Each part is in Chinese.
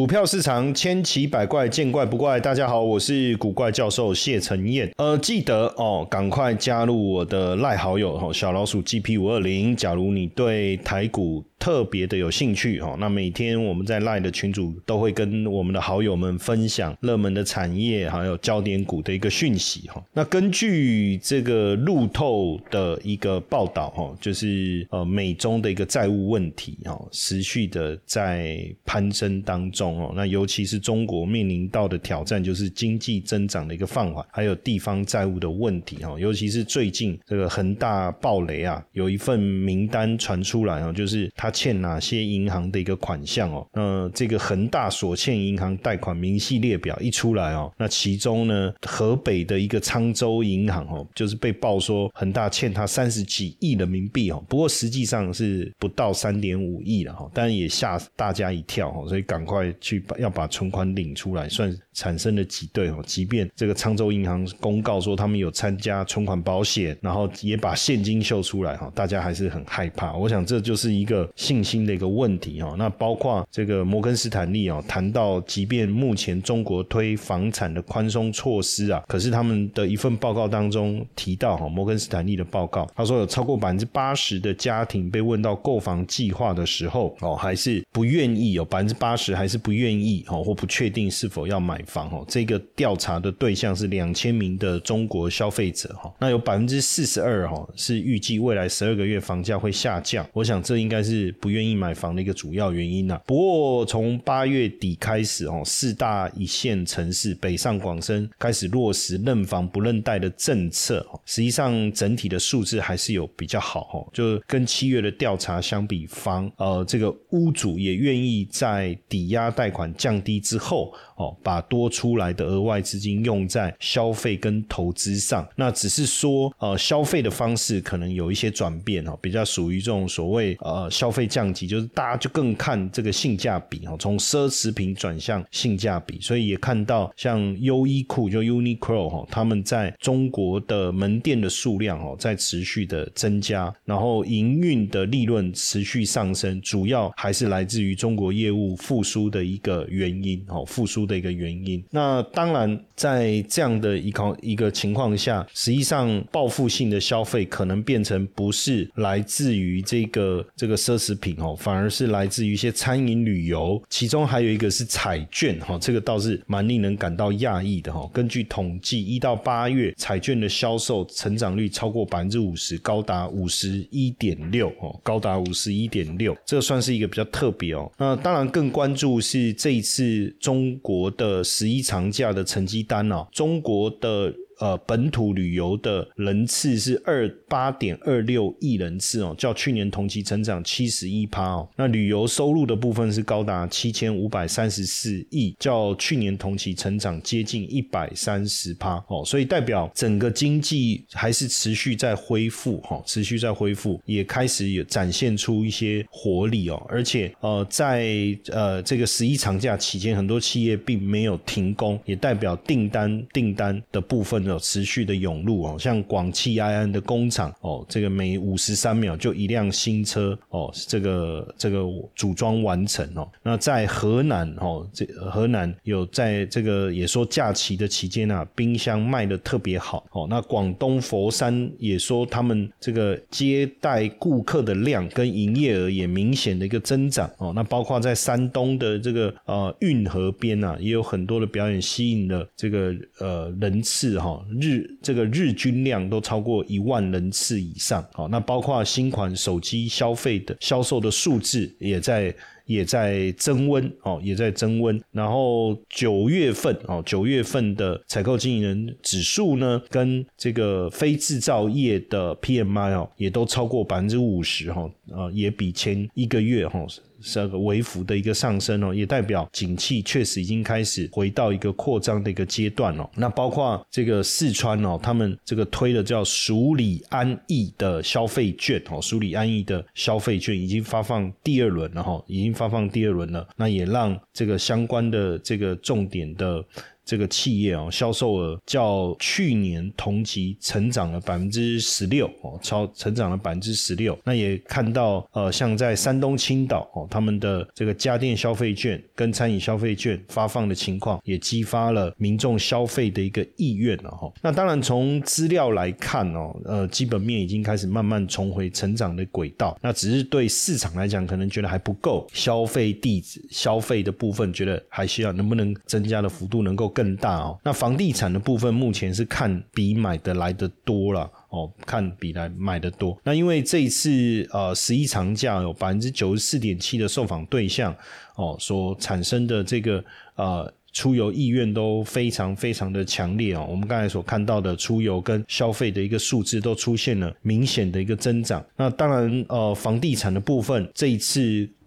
股票市场千奇百怪，见怪不怪。大家好，我是古怪教授谢承彦。呃，记得哦，赶快加入我的赖好友哦，小老鼠 GP 五二零。假如你对台股，特别的有兴趣哈，那每天我们在赖的群组都会跟我们的好友们分享热门的产业还有焦点股的一个讯息哈。那根据这个路透的一个报道哈，就是呃美中的一个债务问题哈，持续的在攀升当中哦。那尤其是中国面临到的挑战就是经济增长的一个放缓，还有地方债务的问题哈。尤其是最近这个恒大暴雷啊，有一份名单传出来哦，就是他。欠哪些银行的一个款项哦？那这个恒大所欠银行贷款明细列表一出来哦，那其中呢，河北的一个沧州银行哦，就是被曝说恒大欠他三十几亿人民币哦，不过实际上是不到三点五亿了哈，但也吓大家一跳哈，所以赶快去把要把存款领出来，算产生了挤兑哦。即便这个沧州银行公告说他们有参加存款保险，然后也把现金秀出来哈，大家还是很害怕。我想这就是一个。信心的一个问题哈，那包括这个摩根斯坦利啊，谈到即便目前中国推房产的宽松措施啊，可是他们的一份报告当中提到哈，摩根斯坦利的报告，他说有超过百分之八十的家庭被问到购房计划的时候哦，还是不愿意有百分之八十还是不愿意哦，或不确定是否要买房哦。这个调查的对象是两千名的中国消费者哈，那有百分之四十二哈是预计未来十二个月房价会下降，我想这应该是。不愿意买房的一个主要原因呐。不过从八月底开始哦，四大一线城市北上广深开始落实认房不认贷的政策实际上整体的数字还是有比较好哦。就跟七月的调查相比，房呃这个屋主也愿意在抵押贷款降低之后哦，把多出来的额外资金用在消费跟投资上。那只是说呃消费的方式可能有一些转变哦，比较属于这种所谓呃消费。降级，就是大家就更看这个性价比哦，从奢侈品转向性价比，所以也看到像优衣库就 Uniqlo 哈，他们在中国的门店的数量哦在持续的增加，然后营运的利润持续上升，主要还是来自于中国业务复苏的一个原因哦，复苏的一个原因。那当然，在这样的一个一个情况下，实际上报复性的消费可能变成不是来自于这个这个奢侈。品哦，反而是来自于一些餐饮旅游，其中还有一个是彩券哈，这个倒是蛮令人感到讶异的哈。根据统计，一到八月彩券的销售成长率超过百分之五十，高达五十一点六哦，高达五十一点六，这算是一个比较特别哦。那当然更关注是这一次中国的十一长假的成绩单哦，中国的。呃，本土旅游的人次是二八点二六亿人次哦，较去年同期成长七十一趴哦。那旅游收入的部分是高达七千五百三十四亿，较去年同期成长接近一百三十趴哦。所以代表整个经济还是持续在恢复哈，持续在恢复，也开始有展现出一些活力哦。而且呃，在呃这个十一长假期间，很多企业并没有停工，也代表订单订单的部分。有持续的涌入哦，像广汽埃安的工厂哦，这个每五十三秒就一辆新车哦，这个这个组装完成哦。那在河南哦，这河南有在这个也说假期的期间啊，冰箱卖的特别好哦。那广东佛山也说他们这个接待顾客的量跟营业额也明显的一个增长哦。那包括在山东的这个呃运河边啊，也有很多的表演吸引了这个呃人次哈。日这个日均量都超过一万人次以上，好，那包括新款手机消费的销售的数字也在也在增温，哦，也在增温。然后九月份，哦，九月份的采购经理人指数呢，跟这个非制造业的 PMI 哦，也都超过百分之五十，哈，啊，也比前一个月，哈。这个微幅的一个上升哦，也代表景气确实已经开始回到一个扩张的一个阶段哦。那包括这个四川哦，他们这个推的叫“蜀里安逸”的消费券哦，“蜀里安逸”的消费券已经发放第二轮了哈，已经发放第二轮了。那也让这个相关的这个重点的。这个企业哦，销售额较去年同期成长了百分之十六哦，超成长了百分之十六。那也看到呃，像在山东青岛哦，他们的这个家电消费券跟餐饮消费券发放的情况，也激发了民众消费的一个意愿了哈。那当然从资料来看哦，呃，基本面已经开始慢慢重回成长的轨道。那只是对市场来讲，可能觉得还不够，消费地址消费的部分觉得还需要能不能增加的幅度能够更更大哦。那房地产的部分目前是看比买的来的多了哦，看比来买的多。那因为这一次呃十一长假有百分之九十四点七的受访对象哦所产生的这个呃。出游意愿都非常非常的强烈哦，我们刚才所看到的出游跟消费的一个数字都出现了明显的一个增长。那当然，呃，房地产的部分这一次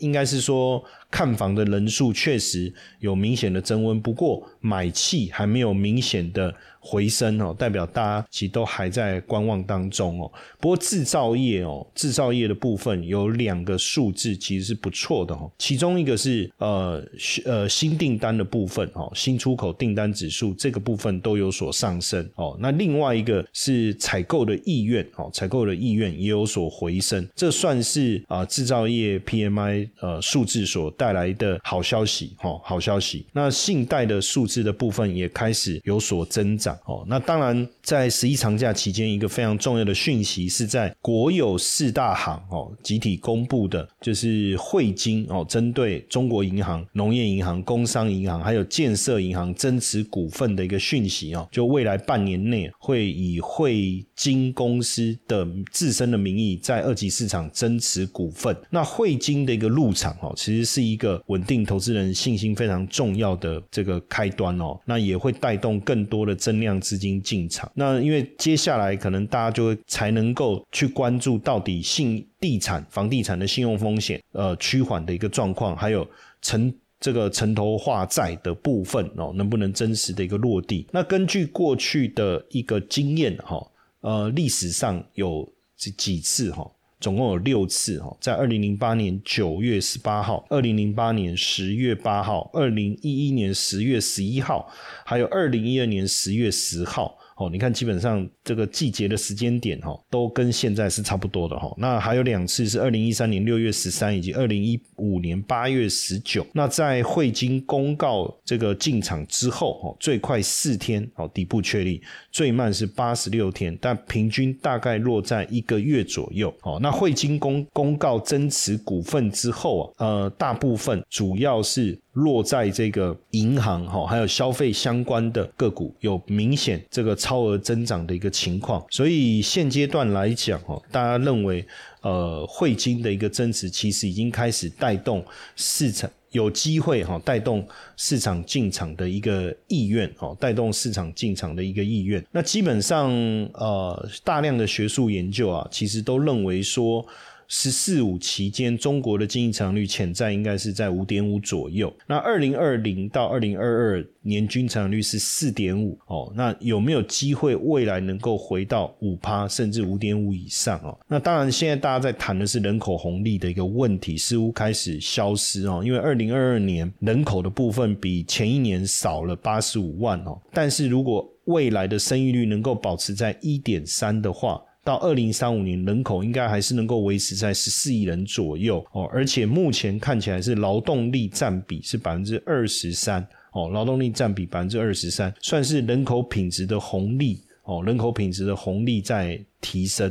应该是说看房的人数确实有明显的增温，不过买气还没有明显的。回升哦，代表大家其实都还在观望当中哦。不过制造业哦，制造业的部分有两个数字其实是不错的哦。其中一个是呃呃新订单的部分哦，新出口订单指数这个部分都有所上升哦。那另外一个是采购的意愿哦，采购的意愿也有所回升，这算是啊制造业 PMI 呃数字所带来的好消息哦，好消息。那信贷的数字的部分也开始有所增长。哦，那当然，在十一长假期间，一个非常重要的讯息是在国有四大行哦集体公布的，就是汇金哦，针对中国银行、农业银行、工商银行还有建设银行增持股份的一个讯息哦，就未来半年内会以汇金公司的自身的名义在二级市场增持股份。那汇金的一个入场哦，其实是一个稳定投资人信心非常重要的这个开端哦，那也会带动更多的增。量资金进场，那因为接下来可能大家就会才能够去关注到底信地产、房地产的信用风险呃趋缓的一个状况，还有城这个城投化债的部分哦，能不能真实的一个落地？那根据过去的一个经验哈，呃，历史上有几几次哈。总共有六次哈，在二零零八年九月十八号、二零零八年十月八号、二零一一年十月十一号，还有二零一二年十月十号。哦，你看，基本上这个季节的时间点哈，都跟现在是差不多的哈。那还有两次是二零一三年六月十三以及二零一五年八月十九。那在汇金公告这个进场之后，哈，最快四天哦底部确立，最慢是八十六天，但平均大概落在一个月左右。哦，那汇金公公告增持股份之后啊，呃，大部分主要是。落在这个银行哈，还有消费相关的个股有明显这个超额增长的一个情况，所以现阶段来讲哈，大家认为呃汇金的一个增值其实已经开始带动市场有机会哈，带动市场进场的一个意愿哦，带动市场进场的一个意愿。那基本上呃大量的学术研究啊，其实都认为说。十四五期间，中国的经济成长率潜在应该是在五点五左右。那二零二零到二零二二年均成长率是四点五哦。那有没有机会未来能够回到五趴甚至五点五以上哦？那当然，现在大家在谈的是人口红利的一个问题，似乎开始消失哦。因为二零二二年人口的部分比前一年少了八十五万哦。但是如果未来的生育率能够保持在一点三的话，到二零三五年，人口应该还是能够维持在十四亿人左右哦，而且目前看起来是劳动力占比是百分之二十三哦，劳动力占比百分之二十三，算是人口品质的红利哦，人口品质的红利在提升。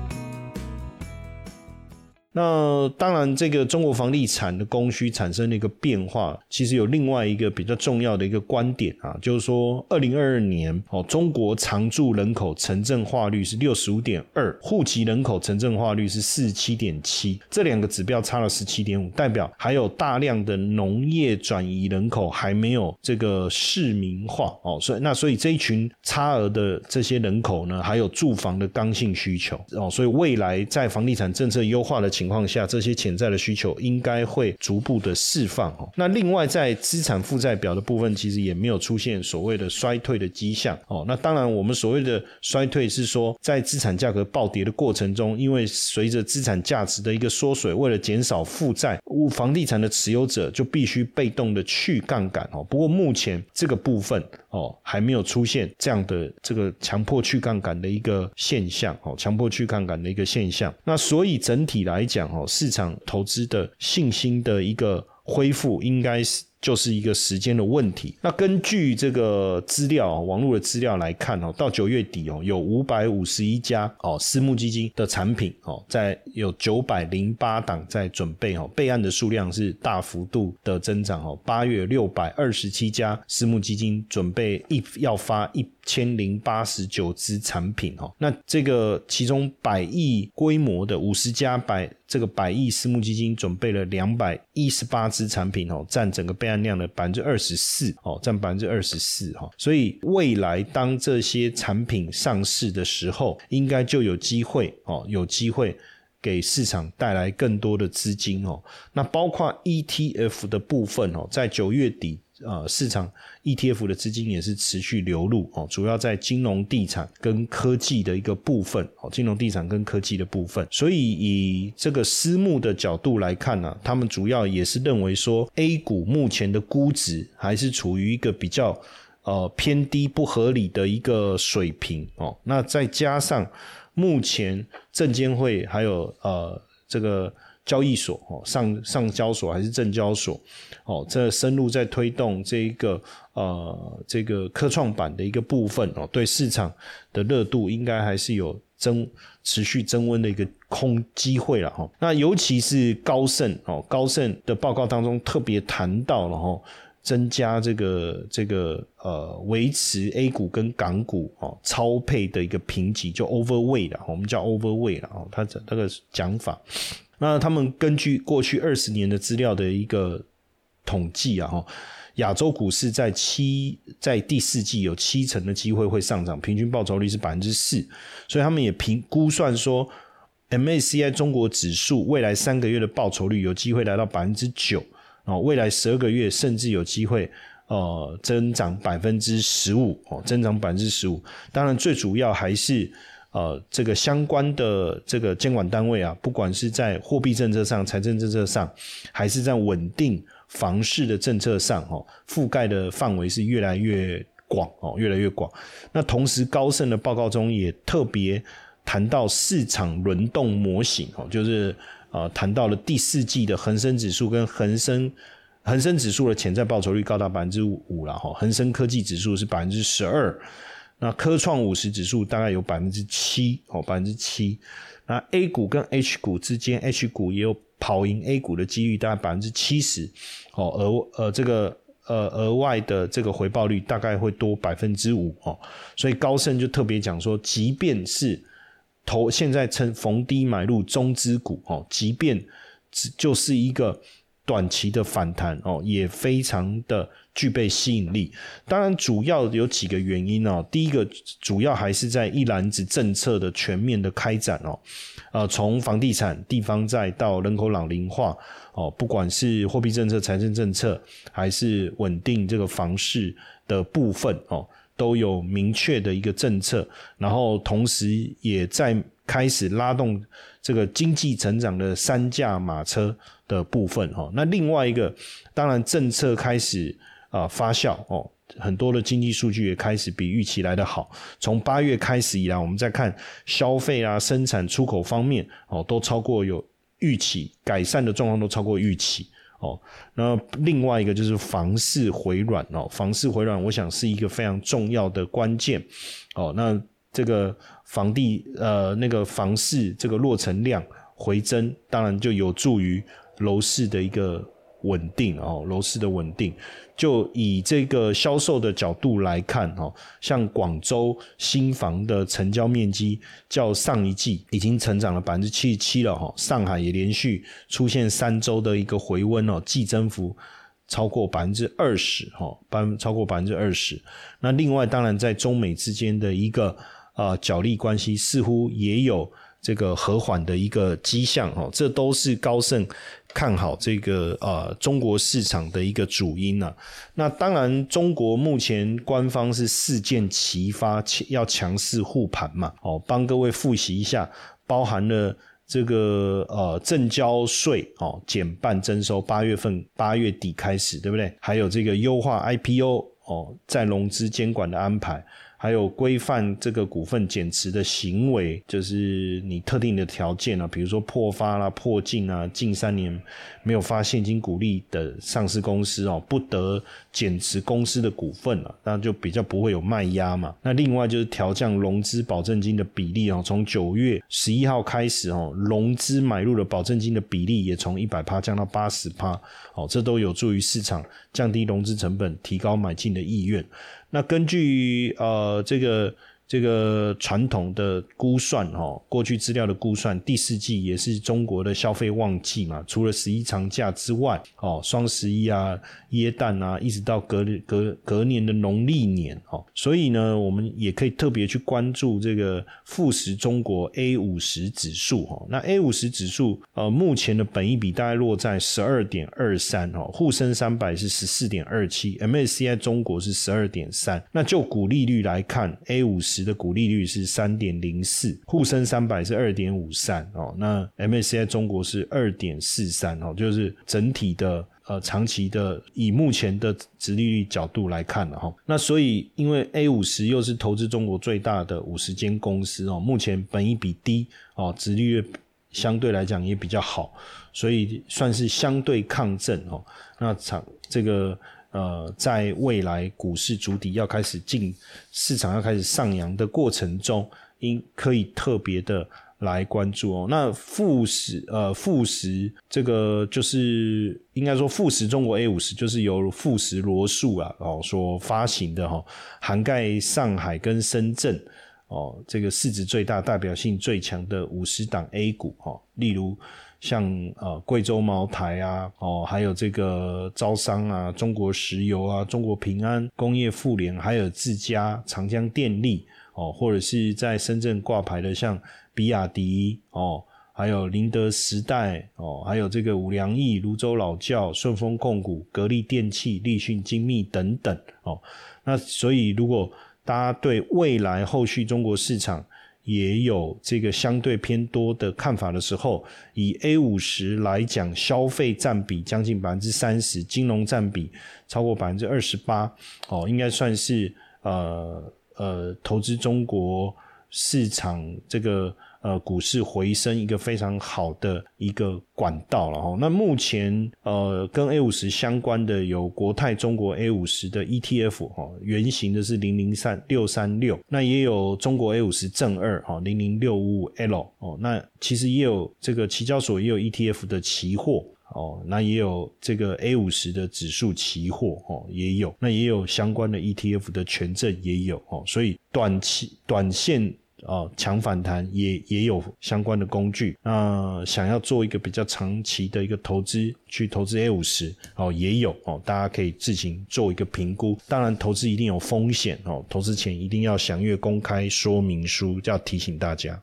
那当然，这个中国房地产的供需产生了一个变化，其实有另外一个比较重要的一个观点啊，就是说，二零二二年哦，中国常住人口城镇化率是六十五点二，户籍人口城镇化率是四十七点七，这两个指标差了十七点五，代表还有大量的农业转移人口还没有这个市民化哦，所以那所以这一群差额的这些人口呢，还有住房的刚性需求哦，所以未来在房地产政策优化的。情情况下，这些潜在的需求应该会逐步的释放哦。那另外，在资产负债表的部分，其实也没有出现所谓的衰退的迹象哦。那当然，我们所谓的衰退是说，在资产价格暴跌的过程中，因为随着资产价值的一个缩水，为了减少负债，房地产的持有者就必须被动的去杠杆哦。不过目前这个部分哦，还没有出现这样的这个强迫去杠杆的一个现象哦，强迫去杠杆的一个现象。那所以整体来。讲哦，市场投资的信心的一个恢复，应该是。就是一个时间的问题。那根据这个资料，网络的资料来看哦，到九月底哦，有五百五十一家哦私募基金的产品哦，在有九百零八档在准备哦，备案的数量是大幅度的增长哦。八月六百二十七家私募基金准备一要发一千零八十九支产品哦，那这个其中百亿规模的五十家百这个百亿私募基金准备了两百一十八支产品哦，占整个备案量的百分之二十四哦，占百分之二十四哈，所以未来当这些产品上市的时候，应该就有机会哦，有机会给市场带来更多的资金哦。那包括 ETF 的部分哦，在九月底。呃，市场 ETF 的资金也是持续流入哦，主要在金融、地产跟科技的一个部分哦，金融、地产跟科技的部分。所以以这个私募的角度来看呢，他们主要也是认为说，A 股目前的估值还是处于一个比较呃偏低、不合理的一个水平哦。那再加上目前证监会还有呃这个。交易所哦，上上交所还是证交所哦，这深入在推动这一个呃这个科创板的一个部分哦，对市场的热度应该还是有增持续增温的一个空机会了哈。那尤其是高盛哦，高盛的报告当中特别谈到了哈，增加这个这个呃维持 A 股跟港股哦超配的一个评级，就 overweight 我们叫 overweight 了哦，它这那个讲法。那他们根据过去二十年的资料的一个统计啊，哈，亚洲股市在七在第四季有七成的机会会上涨，平均报酬率是百分之四，所以他们也评估算说，MACI 中国指数未来三个月的报酬率有机会来到百分之九，哦，未来十二个月甚至有机会呃增长百分之十五，哦，增长百分之十五，当然最主要还是。呃，这个相关的这个监管单位啊，不管是在货币政策上、财政政策上，还是在稳定房市的政策上，哦，覆盖的范围是越来越广哦，越来越广。那同时，高盛的报告中也特别谈到市场轮动模型哦，就是呃，谈到了第四季的恒生指数跟恒生恒生指数的潜在报酬率高达百分之五了哈，恒生科技指数是百分之十二。那科创五十指数大概有百分之七哦，百分之七。那 A 股跟 H 股之间，H 股也有跑赢 A 股的几率，大概百分之七十哦。额呃这个呃额外的这个回报率大概会多百分之五哦。所以高盛就特别讲说，即便是投现在趁逢低买入中资股哦，即便只就是一个短期的反弹哦，也非常的。具备吸引力，当然主要有几个原因哦。第一个主要还是在一篮子政策的全面的开展哦，呃，从房地产、地方债到人口老龄化哦，不管是货币政策、财政政策，还是稳定这个房市的部分哦，都有明确的一个政策，然后同时也在开始拉动这个经济成长的三驾马车的部分哦。那另外一个，当然政策开始。啊，发酵哦，很多的经济数据也开始比预期来的好。从八月开始以来，我们再看消费啊、生产、出口方面哦，都超过有预期，改善的状况都超过预期哦。那另外一个就是房市回软哦，房市回软，我想是一个非常重要的关键哦。那这个房地呃那个房市这个落成量。回增，当然就有助于楼市的一个稳定哦，楼市的稳定。就以这个销售的角度来看，哦，像广州新房的成交面积较上一季已经成长了百分之七十七了，哈。上海也连续出现三周的一个回温哦，季增幅超过百分之二十，哈，百超过百分之二十。那另外，当然在中美之间的一个呃角力关系，似乎也有这个和缓的一个迹象，哦，这都是高盛。看好这个呃中国市场的一个主因呢？那当然，中国目前官方是四箭齐发，要强势护盘嘛。哦，帮各位复习一下，包含了这个呃正交税哦减半征收，八月份八月底开始，对不对？还有这个优化 IPO 哦再融资监管的安排。还有规范这个股份减持的行为，就是你特定的条件啊，比如说破发啦、破净啊，近三年没有发现金股利的上市公司哦，不得减持公司的股份了，那就比较不会有卖压嘛。那另外就是调降融资保证金的比例哦，从九月十一号开始哦，融资买入的保证金的比例也从一百趴降到八十趴，哦，这都有助于市场降低融资成本，提高买进的意愿。那根据呃这个。这个传统的估算，哈，过去资料的估算，第四季也是中国的消费旺季嘛。除了十一长假之外，哦，双十一啊、耶诞啊，一直到隔隔隔年的农历年，哦，所以呢，我们也可以特别去关注这个富时中国 A 五十指数，哈。那 A 五十指数，呃，目前的本益比大概落在十二点二三，哦，沪深三百是十四点二七，MSCI 中国是十二点三。那就股利率来看，A 五十。的股利率是三点零四，沪深三百是二点五三哦，那 MSCI 中国是二点四三哦，就是整体的呃长期的以目前的殖利率角度来看了哈，那所以因为 A 五十又是投资中国最大的五十间公司哦，目前本益比低哦，殖利率相对来讲也比较好，所以算是相对抗震哦，那长这个。呃，在未来股市主底要开始进市场要开始上扬的过程中，应可以特别的来关注哦。那富时呃富时这个就是应该说富时中国 A 五十就是由富时罗素啊哦所发行的哈，涵盖上海跟深圳哦，这个市值最大、代表性最强的五十档 A 股哈，例如。像呃贵州茅台啊，哦，还有这个招商啊，中国石油啊，中国平安工业富联，还有自家长江电力哦，或者是在深圳挂牌的像比亚迪哦，还有宁德时代哦，还有这个五粮液、泸州老窖、顺丰控股、格力电器、立讯精密等等哦。那所以如果大家对未来后续中国市场，也有这个相对偏多的看法的时候，以 A 五十来讲，消费占比将近百分之三十，金融占比超过百分之二十八，哦，应该算是呃呃投资中国市场这个。呃，股市回升一个非常好的一个管道了哈。那目前呃，跟 A 五十相关的有国泰中国 A 五十的 ETF 哈，原型的是零零三六三六，那也有中国 A 五十正二哈零零六五五 L 哦，那其实也有这个期交所也有 ETF 的期货哦，那也有这个 A 五十的指数期货哦，也有，那也有相关的 ETF 的权证也有哦，所以短期短线。哦，强反弹也也有相关的工具。那想要做一个比较长期的一个投资，去投资 A 五十哦，也有哦，大家可以自行做一个评估。当然，投资一定有风险哦，投资前一定要详阅公开说明书，要提醒大家。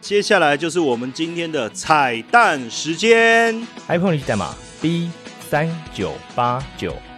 接下来就是我们今天的彩蛋时间，iPhone 历史代码 B 三九八九。